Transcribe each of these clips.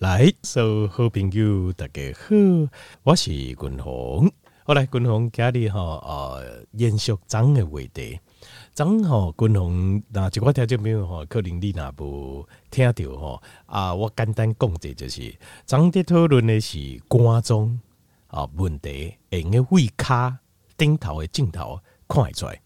来，所有好朋友大家好，我是君鸿。好来君鸿家里哈呃延续张的话题，张哈君鸿那这块条件没有哈，可能你那无听到哈啊，我简单讲者就是张在讨论的是肝脏啊问题，用个位卡顶头的镜头看会出来。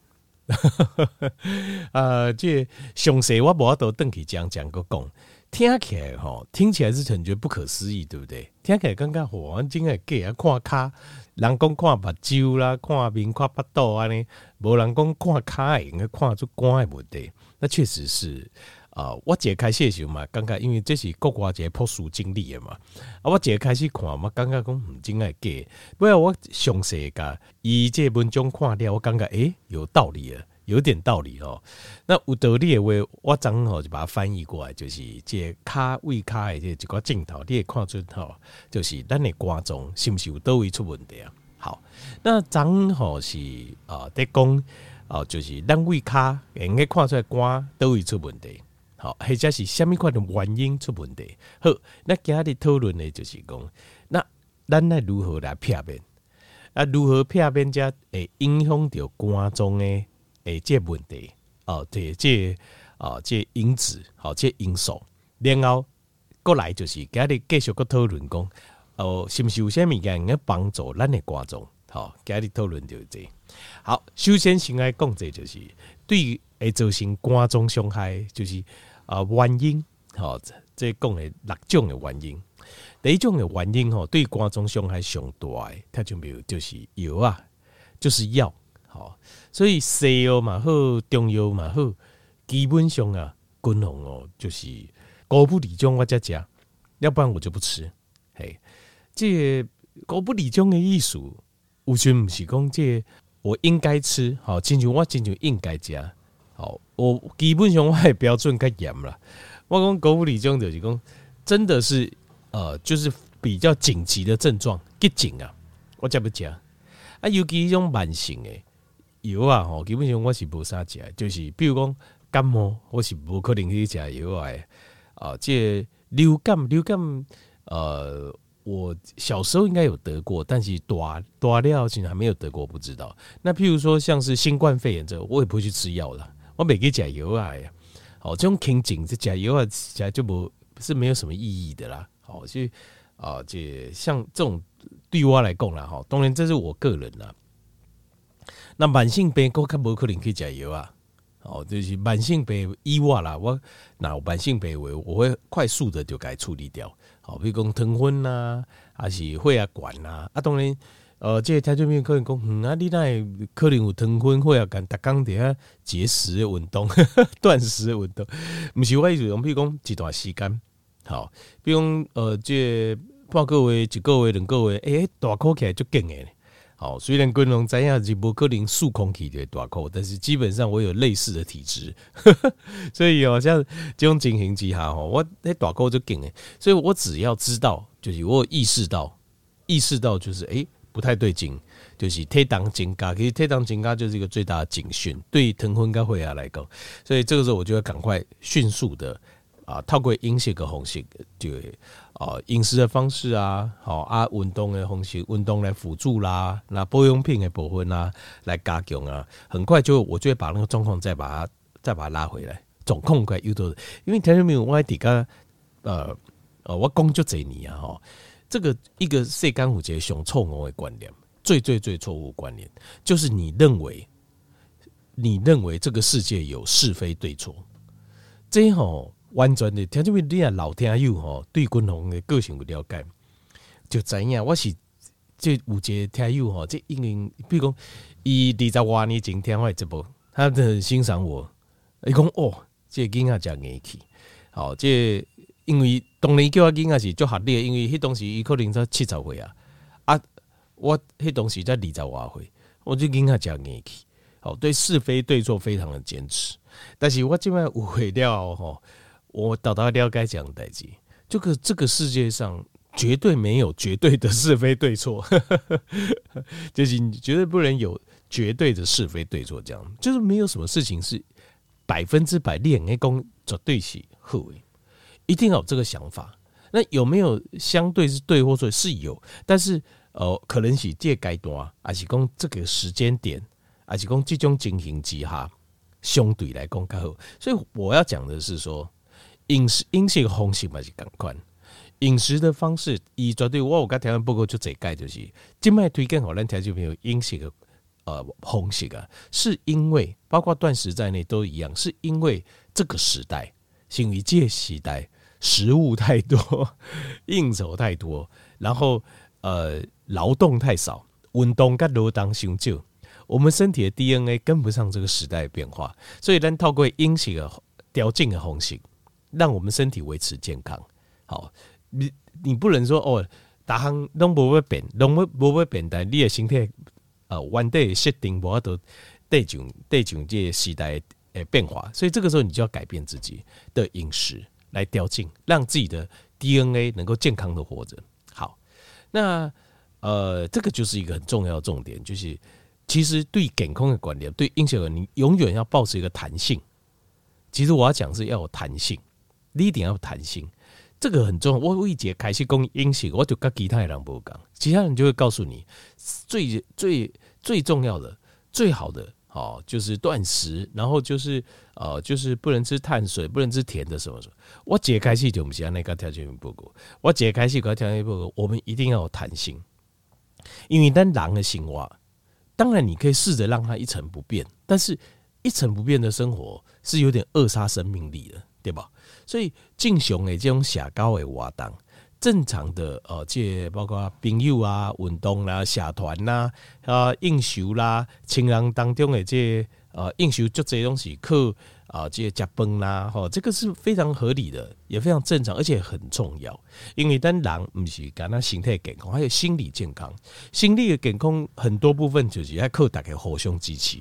啊，这详细我无法度登去讲讲个讲。听起来吼，听起来是很觉得不可思议，对不对？听起来刚刚好，真的给啊看卡，人讲看目睭啦，看面看腹肚啊呢，无人讲看卡，应该看出肝的问题。那确实是啊、呃，我解开时候嘛，刚刚因为这是国外一个特殊经历的嘛，啊，我解开始看嘛，刚刚讲唔真系假，不过我详细个以这文章看了，我感觉诶有道理了。有点道理哦。那有道理的话，我正好就把它翻译过来，就是这卡胃卡的这一个镜头，你也看出吼，就是咱的肝脏是不是有都会出问题啊？好，那正好是啊，在讲啊，就是咱胃卡应该看出来肝都会出问题。好，或者是虾米款的原因出问题。好，那今日讨论的就是讲，那咱来如何来辨别？啊，如何辨别才会影响到肝脏的？诶，这问题哦，对，这哦，这因子，好，这因素，然后过来就是今日继续个讨论讲，哦，是不是有些物件能帮助咱的观众？好，今日讨论就是这。好，首先先来讲，这就是对会造成观众伤害，就是啊原因，好，这讲的六种的原因。第一种的原因吼，对观众伤害上大的，它就没有，就是药啊，就是药。好，所以西药嘛好，中药嘛好，基本上啊，均衡哦，就是高不理中我才吃，要不然我就不吃。嘿，这高不理中的意思，完全不是讲这我应该吃，好，亲像我亲像应该吃，好，我基本上我的标准较严了。我讲高不理中就是讲，真的是呃，就是比较紧急的症状，急症啊，我才不吃啊，尤其一种慢性的。药啊，吼，基本上我是无啥食，就是比如讲感冒，我是无可能去食药诶。啊，这流感，流感，呃，我小时候应该有得过，但是大大了其实还没有得过，不知道。那譬如说像是新冠肺炎这，我也不会去吃药了，我没去食药啊。哦，这种情景这食药啊，食就不是没有什么意义的啦。哦，所以啊，这像这种对我来讲啦，哈，当然这是我个人啦。那慢性病，我较无可能去食药啊。哦，就是慢性病以外啦，我那有慢性病，我我会快速的就该处理掉。好，比如讲疼昏呐，还是血压管呐。啊，当然，呃，即个条件面可能讲，嗯啊，你那可能有疼昏、血压管，逐工底下节食的运动、断食的运动，毋是我意思讲，比如讲一段时间，好，比如讲呃，即个半个月、一个月、两个月，诶、欸，大口起来就劲诶。哦，虽然昆龙怎样是不可能数空体的大口，但是基本上我有类似的体质，所以好像这种情形之下，哈，我那大口就劲诶，所以我只要知道，就是我意识到，意识到就是诶、欸、不太对劲，就是退档警告，其实退档警告就是一个最大的警讯，对疼昏跟血压来讲，所以这个时候我就要赶快迅速的啊，透过饮食的方式就。哦，饮食的方式啊，好啊，运动的方式，运动来辅助啦，那保养品的部分啊，来加强啊，很快就我就会把那个状况再把它再把它拉回来，总控快又多，因为听到没有？我底下呃呃，我讲就这你啊哈，这个一个世间有一个上错误的观念，最最最错误观念就是你认为你认为这个世界有是非对错，这样吼。完全的，听这边你啊老听友吼，对君鸿的个性有了解，就知影我是这有一个听友吼，这因为比如讲，伊二十外年前听我的节目，他很欣赏我。伊讲哦，这囡仔真硬气，好，这因为当年叫我囡仔是做学历，因为迄当时伊可能才七十岁啊，啊，我迄当时才二十外岁，我这囡仔真硬气，好，对是非对错非常的坚持，但是我即摆误会了吼。我到达了解这样代志，这个这个世界上绝对没有绝对的是非对错，就是你绝对不能有绝对的是非对错，这样就是没有什么事情是百分之百练 A 功绝对是好，一定要有这个想法。那有没有相对是对或错？是有，但是呃，可能是这阶段，还是讲这个时间点，还是讲这种情形之下，相对来讲较好。所以我要讲的是说，饮食饮食的方式嘛是同款，饮食的方式，伊绝对我有甲台湾报告就这解就是，今麦推荐好咱听众朋友饮食的呃方式啊，是因为包括断食在内都一样，是因为这个时代，新一届时代。食物太多，应酬太多，然后呃劳动太少，运动甲劳动相少，我们身体的 DNA 跟不上这个时代的变化，所以咱透过饮食的调整的方式，让我们身体维持健康。好，你你不能说哦，大项拢不会变，拢无会变，但你的身体呃原地设定无法度对上对上这个时代的变化，所以这个时候你就要改变自己的饮食。来调整，让自己的 DNA 能够健康的活着。好，那呃，这个就是一个很重要的重点，就是其实对健康的观念，对饮食，你永远要保持一个弹性。其实我要讲是要有弹性，你一定要有弹性，这个很重要。我一节开始讲饮食，我就跟其他人不讲，其他人就会告诉你最最最重要的、最好的。哦，就是断食，然后就是呃，就是不能吃碳水，不能吃甜的什么什么。我解开系统，不是那个条件不够。我解开系统条件不够，我们一定要有弹性。因为当狼的行为，当然你可以试着让它一成不变，但是一成不变的生活是有点扼杀生命力的，对吧？所以正常的这种社交的活动。正常的呃，这包括朋友啊、运动啦、社团啦、啊、应酬啦、情人当中的这呃应酬，就这些东西，课啊，这些加班啦，哈，这个是非常合理的，也非常正常，而且很重要。因为当人不是讲他心态健康，还有心理健康，心理的健康很多部分就是要靠大家互相支持。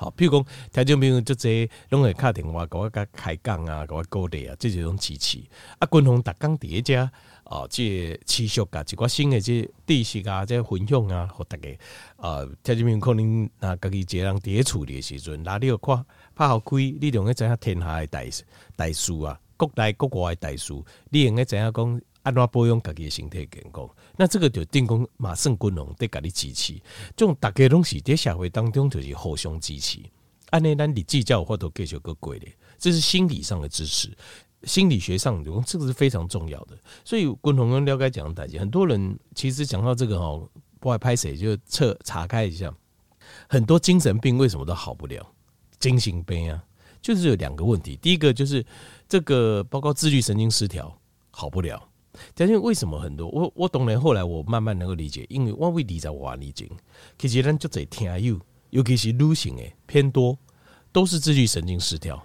好，譬如讲，听众朋友就这拢会敲电话甲我甲开讲啊，给我鼓励啊，这种支持。啊，军方逐工伫遮啊，这持续甲一寡新的这知识啊，这分享啊，互逐个啊，听众朋友可能啊，家己一个人伫咧处理的时阵，哪里有看拍好开，你就会知影天下的大大事啊，国内国外的大事，你应该知影讲安怎保养家己的身体健康。那这个就定讲马胜军龙得给你支持，这种大家东西在社会当中就是互相支持。按呢，咱你计较或都继续个贵咧，这是心理上的支持。心理学上，这个是非常重要的。所以军龙跟了解讲的代志，很多人其实讲到这个哦，不爱拍谁就测查开一下，很多精神病为什么都好不了？精神病啊，就是有两个问题。第一个就是这个包括自律神经失调好不了。但是为什么很多我我懂了，后来我慢慢能够理解，因为我会理解我理解，其实咱就在听友，尤其是女性诶偏多，都是自律神经失调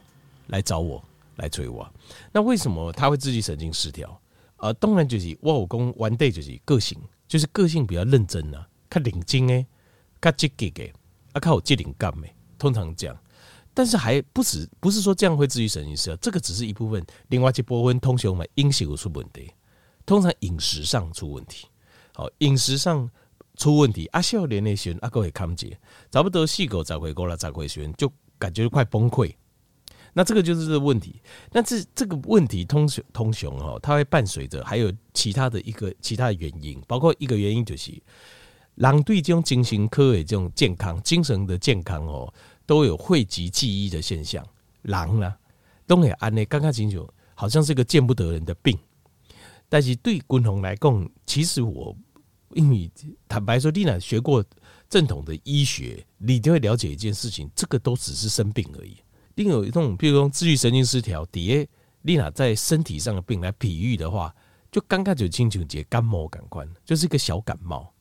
来找我来催我。那为什么他会自律神经失调？呃，当然就是我有讲 one day 就是个性，就是个性比较认真啊，较认真诶，较积极诶，啊，较有责任感诶，通常这样。但是还不止，不是说这样会自律神经失调，这个只是一部分，另外一部分通常嘛，饮食有出问题。通常饮食上出问题，好，饮食上出问题，阿少年那些阿哥也看不见，找不得细狗找回过来找回旋，就感觉快崩溃。那这个就是这个问题。那这这个问题通通雄哦，它会伴随着还有其他的一个其他的原因，包括一个原因就是，狼对这种精神科的这种健康、精神的健康哦，都有汇集记忆的现象。狼呢，东海安内刚刚清楚，好像是个见不得人的病。但是对军宏来讲，其实我因为坦白说，你呐学过正统的医学，你就会了解一件事情，这个都只是生病而已。另有一种，比如说自律神经失调，底下你呐在身体上的病来比喻的话，就刚刚就清楚节感冒感官，就是一个小感冒。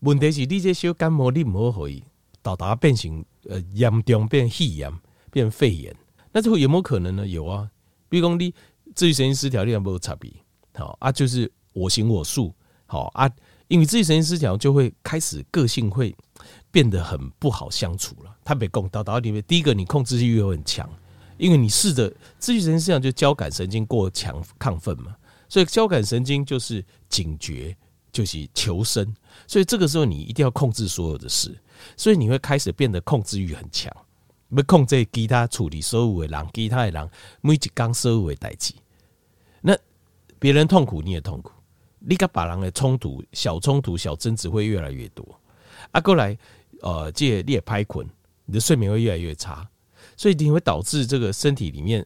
问题是你这小感冒你不可以到达变成呃严重变肺炎变肺炎，那这会有没有可能呢？有啊，比如说你自律神经失调，你有没有差别？好啊，就是我行我素，好啊，因为自己神经失调就会开始个性会变得很不好相处了。他被共到到里面，第一个你控制欲又很强，因为你试着自己神经失调就交感神经过强亢奋嘛，所以交感神经就是警觉，就是求生，所以这个时候你一定要控制所有的事，所以你会开始变得控制欲很强，要控制其他处理所有的人，其他的人每一刚所有的代志，别人痛苦你也痛苦，你跟别人的冲突、小冲突、小争执会越来越多。啊，过来，呃，这你也拍困，你的睡眠会越来越差，所以你会导致这个身体里面，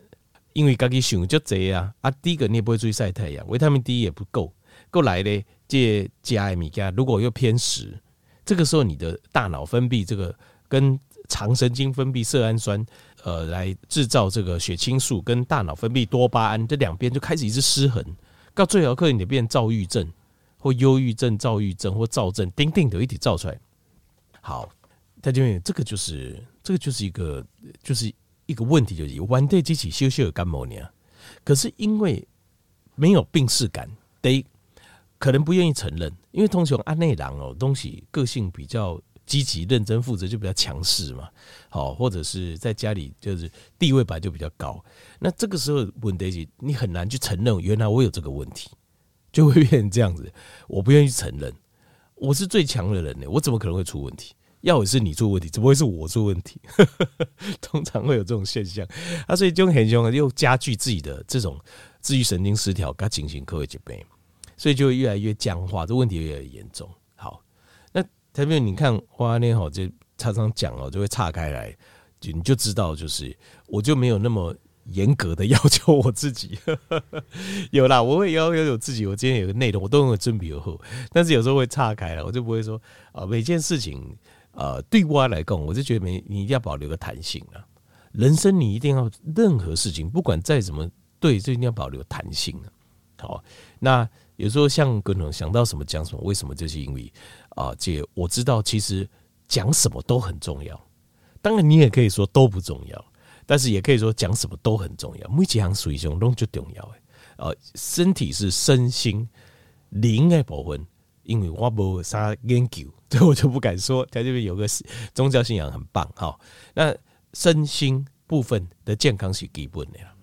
因为自己想就这啊，啊，第一个你也不会出去晒太阳，维他命 D 也不够。过来呢，这加艾米加如果又偏食，这个时候你的大脑分泌这个跟肠神经分泌色氨酸，呃，来制造这个血清素，跟大脑分泌多巴胺，这两边就开始一直失衡，到最后可能你变躁郁症，或忧郁症、躁郁症或躁症，丁丁的一起造出来。好，他就这个就是这个就是一个就是一个问题，就是 one day 机器修修有感冒呢，可是因为没有病识感，得可能不愿意承认，因为通常按内郎哦东西个性比较。积极认真负责就比较强势嘛，好，或者是在家里就是地位本来就比较高，那这个时候问题是，你很难去承认原来我有这个问题，就会变成这样子。我不愿意承认，我是最强的人呢，我怎么可能会出问题？要也是你出问题，怎么会是我出问题？通常会有这种现象，啊，所以就很凶，又加剧自己的这种自愈神经失调，跟进行科位疾病，所以就会越来越僵化，这问题越来越严重。特别你看花莲好，就常常讲哦，就会岔开来，就你就知道，就是我就没有那么严格的要求我自己。有啦，我会要求我自己。我今天有个内容，我都有准备好，但是有时候会岔开了，我就不会说啊，每件事情啊，对我来讲，我就觉得没你一定要保留个弹性啊。人生你一定要任何事情，不管再怎么对，就一定要保留弹性啊。好，那有时候像各种想到什么讲什么，为什么？就是因为。啊，姐，我知道，其实讲什么都很重要。当然，你也可以说都不重要，但是也可以说讲什么都很重要。每一项水上都就重要诶。啊，身体是身心灵的部分，因为我没啥研究，所以我就不敢说。在这边有个宗教信仰很棒，哈。那身心部分的健康是基本的呀。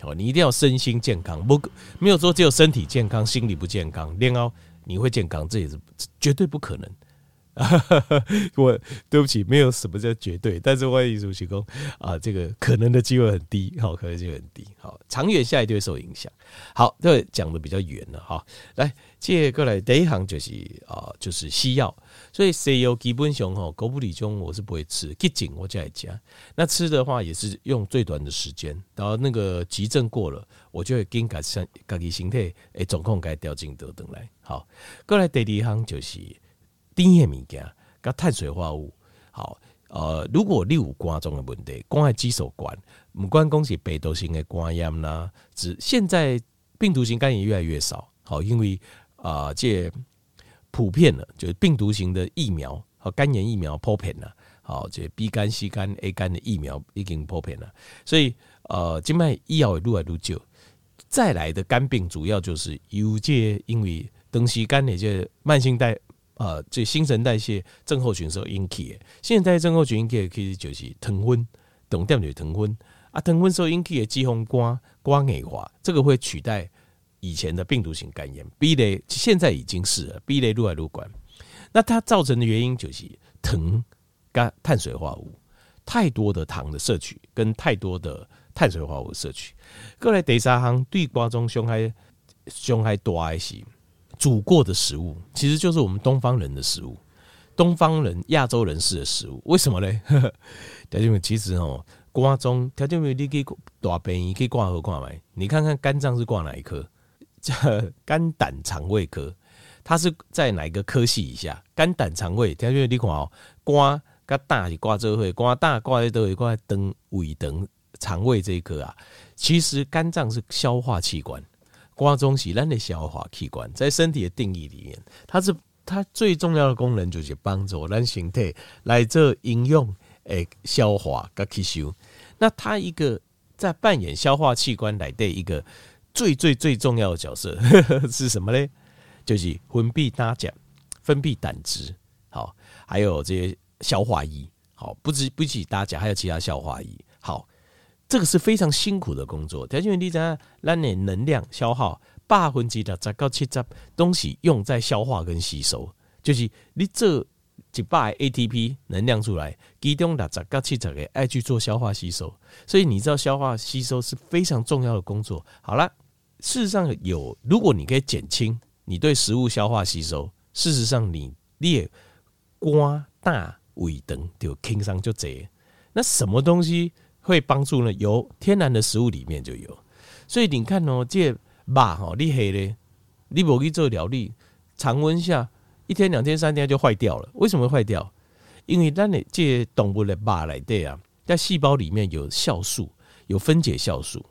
好，你一定要身心健康，不没有说只有身体健康，心理不健康，然后。你会健康，这也是绝对不可能。我对不起，没有什么叫绝对，但是万一主席公啊，这个可能的机会很低，好，可能性很低，好，长远下来就会受影响。好，这讲的比较远了哈。来，接过来第一行就是啊，就是西药。所以西药基本上哈，狗不理中我是不会吃，急症我就来加。那吃的话也是用最短的时间，然后那个急症过了，我就会跟改善自己身体诶，总控该调进得等来。好，过来第二行就是。甜的物件，跟碳水化合物，好，呃，如果你有肝脏的问题，肝的肌手管，不管讲是病毒性的肝炎啦，只现在病毒型肝炎越来越少，好，因为啊，这、普遍了，就是病毒型的疫苗和肝炎疫苗普遍了，好，这 B 肝、C 肝、A 肝的疫苗已经普遍了，所以呃，静脉医药越来越少，再来的肝病主要就是有这因为长时间的这慢性带。啊，这新陈代谢症候群时候引起的，新陈代谢症候群引起的其实就是糖分，懂点就是糖分啊，糖分时候引起的脂肪肝、肝硬化，这个会取代以前的病毒性肝炎。B 类现在已经是了，B 类入来入管，那它造成的原因就是糖跟碳水化合物太多的糖的摄取，跟太多的碳水化合物摄取。过来第三项对肝脏伤害伤害大一些。煮过的食物其实就是我们东方人的食物，东方人、亚洲人士的食物。为什么呢？条件其实哦，肝脏条件你可以大便，可以挂号挂来？你看看肝脏是挂哪一科？叫 肝胆肠胃科，它是在哪一个科系以下？肝胆肠胃条件你看哦，肝跟胆是挂这会，肝胆挂在都会挂在灯胃灯肠胃这一科啊。其实肝脏是消化器官。瓜中是咱的消化器官，在身体的定义里面，它是它最重要的功能就是帮助咱身体来做应用诶消化跟吸收。那它一个在扮演消化器官来的一个最最最重要的角色 是什么呢？就是分泌胆碱、分泌胆汁，好，还有这些消化液，好，不止不止胆碱，还有其他消化液，好。这个是非常辛苦的工作，条件你知道，让你能量消耗百分之六十到七十东西用在消化跟吸收，就是你这一百 ATP 能量出来，其中六十到七十个爱去做消化吸收，所以你知道消化吸收是非常重要的工作。好了，事实上有，如果你可以减轻你对食物消化吸收，事实上你列瓜大胃等就轻松就这。那什么东西会帮助呢？有天然的食物里面就有。所以你看哦，这肉哈，你黑嘞，你不去做料理，常温下一天、两天、三天就坏掉了。为什么会坏掉？因为咱的这动物的肉里对啊，在细胞里面有酵素，有分解酵素，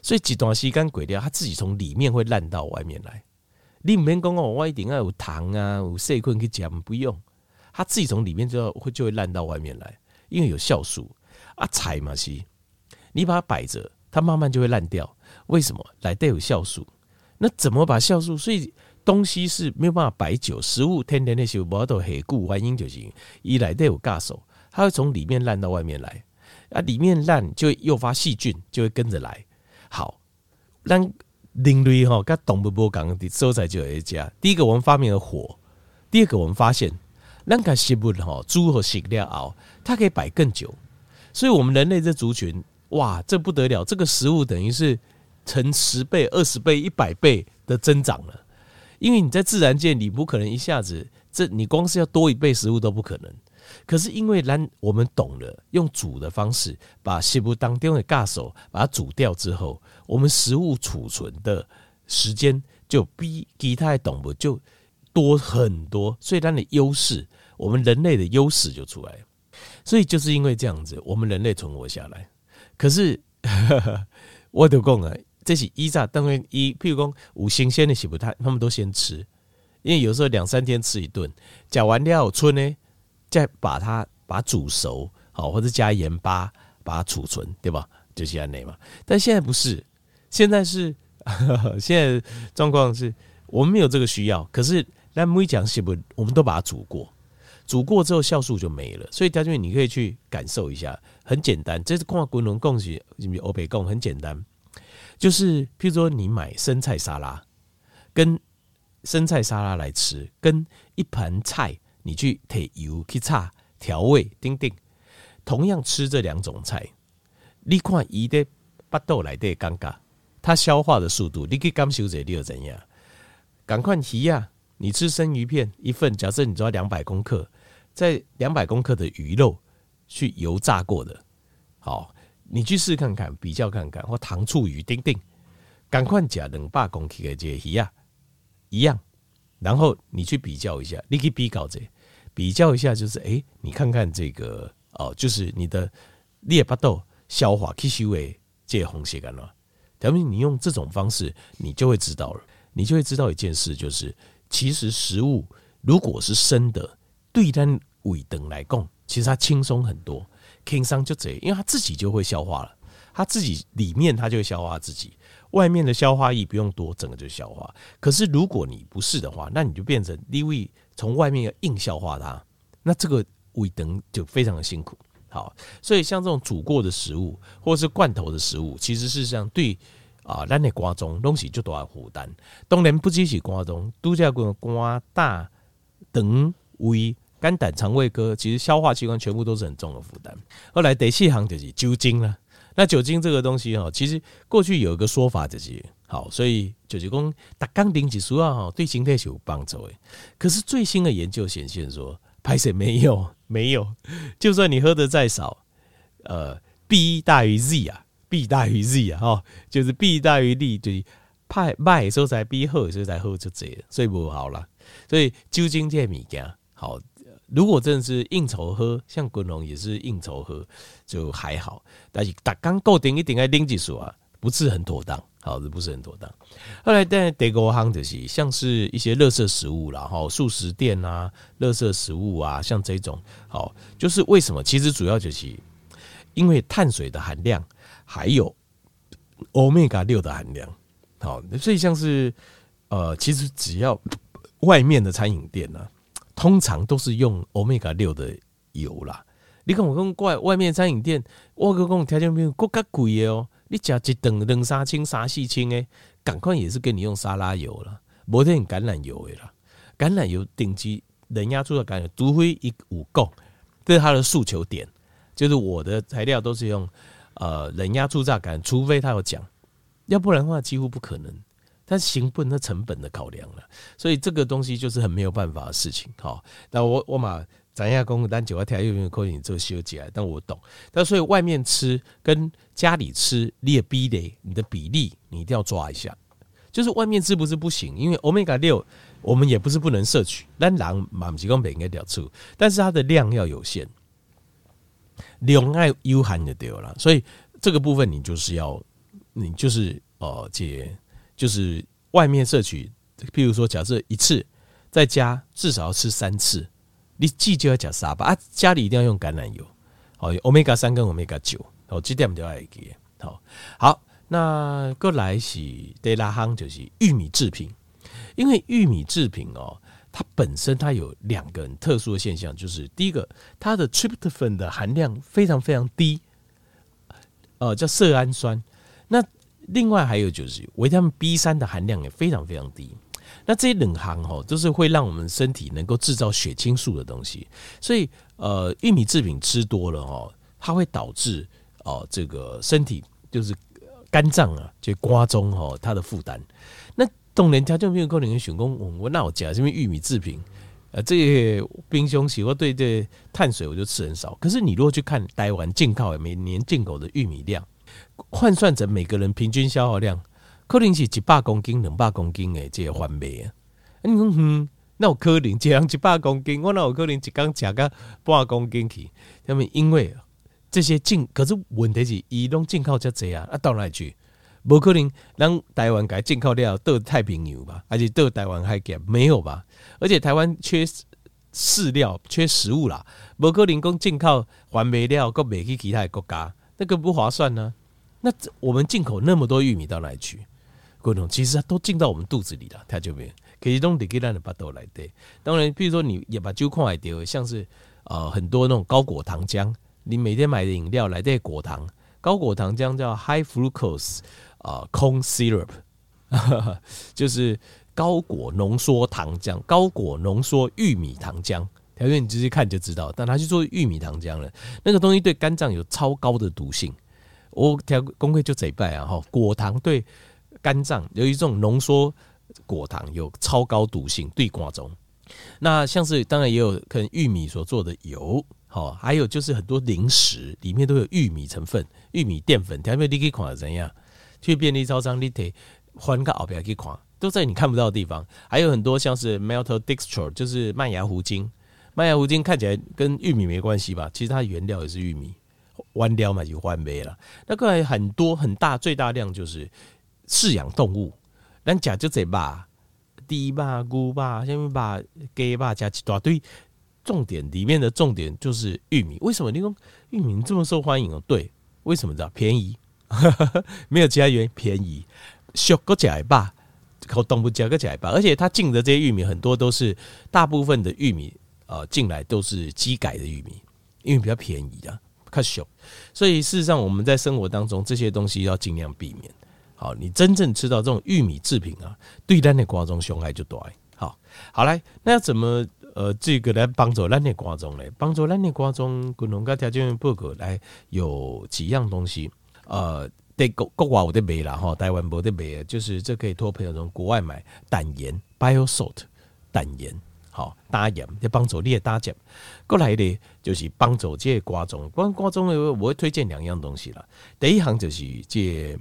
所以几段时间过掉，它自己从里面会烂到外面来。你唔免讲哦，我一定要有糖啊，有细菌去讲，不用，它自己从里面就会就会烂到外面来，因为有酵素啊，菜嘛是，你把它摆着，它慢慢就会烂掉。为什么？来带有酵素，那怎么把酵素？所以东西是没有办法摆久，食物天天的时候不要都黑固，原因就是一来带有酵素，它会从里面烂到外面来，啊，里面烂就会诱发细菌，就会跟着来。好，让人类哈跟动物不讲的所在就有一家。第一个，我们发明了火；第二个，我们发现那个食物哈，猪和食料熬，它可以摆更久。所以，我们人类这族群，哇，这不得了！这个食物等于是。成十倍、二十倍、一百倍的增长了，因为你在自然界，你不可能一下子，这你光是要多一倍食物都不可能。可是因为咱我们懂了用煮的方式，把西部当中的咖手把它煮掉之后，我们食物储存的时间就比其他的动物就多很多，所以它的优势，我们人类的优势就出来了。所以就是因为这样子，我们人类存活下来。可是 我都讲了。这是依炸，当然一，譬如讲五新鲜的食物，他他们都先吃，因为有时候两三天吃一顿，讲完料春呢，再把它把煮熟，好或者加盐巴把它储存，对吧？就是这样嘛。但现在不是，现在是呵呵现在状况是我们没有这个需要，可是那每讲食物我们都把它煮过，煮过之后酵素就没了，所以条件你可以去感受一下，很简单，这是看滚龙贡是欧北贡很简单。就是，譬如说，你买生菜沙拉，跟生菜沙拉来吃，跟一盘菜，你去提油去炒调味，丁丁，同样吃这两种菜，你看伊的巴肚来的尴尬，它消化的速度，你去感受一下你又怎样？赶快提呀！你吃生鱼片一份，假设你抓两百公克，在两百公克的鱼肉去油炸过的，好。你去试看看，比较看看，或糖醋鱼丁丁，赶快加两百公克的这鱼啊，一样。然后你去比较一下，你可以比较这，比较一下就是，哎，你看看这个哦，就是你的列巴豆消化吸收的这红血干了。咱们你用这种方式，你就会知道了，你就会知道一件事，就是其实食物如果是生的，对单胃等来讲，其实它轻松很多。轻松就这，因为它自己就会消化了，它自己里面它就会消化自己，外面的消化液不用多，整个就消化。可是如果你不是的话，那你就变成因为从外面要硬消化它，那这个胃等就非常的辛苦。好，所以像这种煮过的食物或是罐头的食物，其实事实上对啊，咱的瓜中东西就都要负担。当然不只是瓜中，度假馆瓜大等胃。肝胆肠胃科其实消化器官全部都是很重的负担。后来第四行就是酒精了。那酒精这个东西哈，其实过去有一个说法就是好，所以就是讲打钢钉指数啊哈，对身体是有帮助的。可是最新的研究显现说，拍水没有没有，就算你喝的再少，呃，B 大于 Z 啊，B 大于 Z 啊哈，就是 B 大于利，对，派卖时候才 B 喝，所以才喝就这，所以不好了。所以酒精这物件好。如果真的是应酬喝，像滚龙也是应酬喝，就还好。但是打刚固定一定要拎几数啊，不是很妥当，好，这不是很妥当。后来在德国行就是像是一些垃圾食物啦，哈，速食店啊，垃圾食物啊，像这种，好，就是为什么？其实主要就是因为碳水的含量，还有欧米伽六的含量，好，所以像是呃，其实只要外面的餐饮店呢、啊。通常都是用欧米伽六的油啦。你看我讲怪外面餐饮店，我跟你讲条件比较贵的哦。你吃一顿两三千、三四千诶，赶快也是给你用沙拉油了，没得橄榄油的啦。橄榄油顶级人家做的橄榄，除非一五够，这是他的诉求点。就是我的材料都是用呃冷压初榨橄榄，除非他有讲，要不然的话几乎不可能。但行不能成本的考量了，所以这个东西就是很没有办法的事情。好，那我我嘛，咱下公单九块条又用扣你做修起来，但我懂。但所以外面吃跟家里吃，你也逼得你的比例，你一定要抓一下。就是外面吃不是不行，因为欧米伽六我们也不是不能摄取，但狼满不提供应该掉出，但是它的量要有限，量爱有限就丢了。所以这个部分你就是要，你就是哦，解就是外面摄取，譬如说假设一次，在家至少要吃三次，你记就要讲沙巴啊，家里一定要用橄榄油，好，Omega 三跟 Omega 九，好，这点就要记，好，好。那过来是德拉亨，就是玉米制品，因为玉米制品哦，它本身它有两个很特殊的现象，就是第一个，它的 tryptophan 的含量非常非常低，呃，叫色氨酸。那另外还有就是维他命 B 三的含量也非常非常低。那这些冷行哦，都是会让我们身体能够制造血清素的东西，所以呃，玉米制品吃多了哦，它会导致哦，这个身体就是。肝脏啊，就瓜中哈，它的负担。那当然他就没有可能选工，我我那我讲，因为玉米制品，呃，这些冰箱洗，我对这碳水我就吃很少。可是你如果去看台湾进口每年进口的玉米量，换算成每个人平均消耗量，可能是几百公斤、两百公斤诶，这个环美啊。你说嗯，那我可能一人一百公斤，我那我可能一缸加个半公斤去。那么因为。这些进，可是问题是，伊拢进口这样啊，啊到哪里去？不可能让台湾改进口料到太平洋吧？而且到台湾还给没有吧？而且台湾缺饲料、缺食物啦，无可能讲进口还没料，够卖去其他的国家，那个不划算呢、啊。那我们进口那么多玉米到哪里去？各种其实都进到我们肚子里了，它就没有。可是都得给咱的巴肚来的。当然，比如说你也把酒矿来丢，像是呃很多那种高果糖浆。你每天买的饮料来的果糖，高果糖浆叫 high fructose 啊 corn syrup，就是高果浓缩糖浆，高果浓缩玉米糖浆。条件你直接看就知道，但它去做玉米糖浆了，那个东西对肝脏有超高的毒性。我条公会就这一拜啊哈，果糖对肝脏有一种浓缩果糖有超高毒性，对肝脏。那像是当然也有可能玉米所做的油。好，还有就是很多零食里面都有玉米成分，玉米淀粉。调味你可以看怎样？去便利超商，你得翻个后边去看，都在你看不到的地方。还有很多像是 maltodextrin，就是麦芽糊精。麦芽糊精看起来跟玉米没关系吧？其实它原料也是玉米，弯掉嘛就换没了。那个很多很大，最大量就是饲养动物，咱讲就这吧，猪吧、牛吧、什么吧、鸡吧，加一大堆。重点里面的重点就是玉米，为什么你说玉米这么受欢迎哦？对，为什么知道？便宜，没有其他原因，便宜，小个假吧，靠东部加个假吧，而且它进的这些玉米很多都是大部分的玉米，呃，进来都是机改的玉米，因为比较便宜啊，较小，所以事实上我们在生活当中这些东西要尽量避免。好，你真正吃到这种玉米制品啊，对咱的瓜中伤害就大。好，好来，那要怎么？呃，这个来帮助咱的观众来帮助咱的观众，共同个条件报告来有几样东西。呃，在国国外有的卖啦哈，台湾没得卖，就是这可以托朋友从国外买胆盐 （bio salt） 胆盐，好搭盐，就帮助你的搭盐。过来的就是帮助这个观众，关观众我会推荐两样东西啦。第一行就是这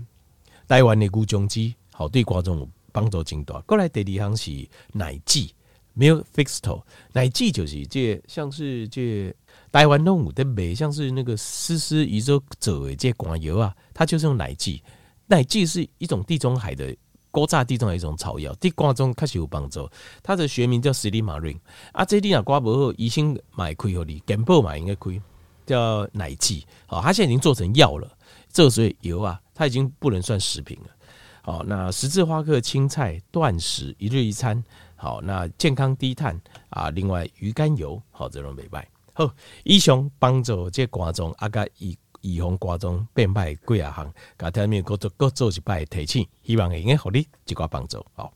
台湾的乌蒋鸡，好对观众帮助真大。过来第二行是奶剂。Milk Fixatal 奶剂就是这像是这台湾动物的美，像是那个丝丝宇宙走的这广油啊，它就是用奶剂。奶剂是一种地中海的古早地中的一种草药，对肝脏确实有帮助。它的学名叫 Silymarin 啊，这地啊瓜不好，医生买亏给你，健保买应该亏，叫奶剂。好，它现在已经做成药了，这个所以油啊，它已经不能算食品了。好，那十字花科青菜断食一日一餐。好，那健康低碳啊，另外鱼肝油，好，这种美白。好，医生帮助这观众啊，甲预预防挂钟变歹几啊项，甲听面各做各做一摆提醒，希望会用个互你一寡帮助，吼。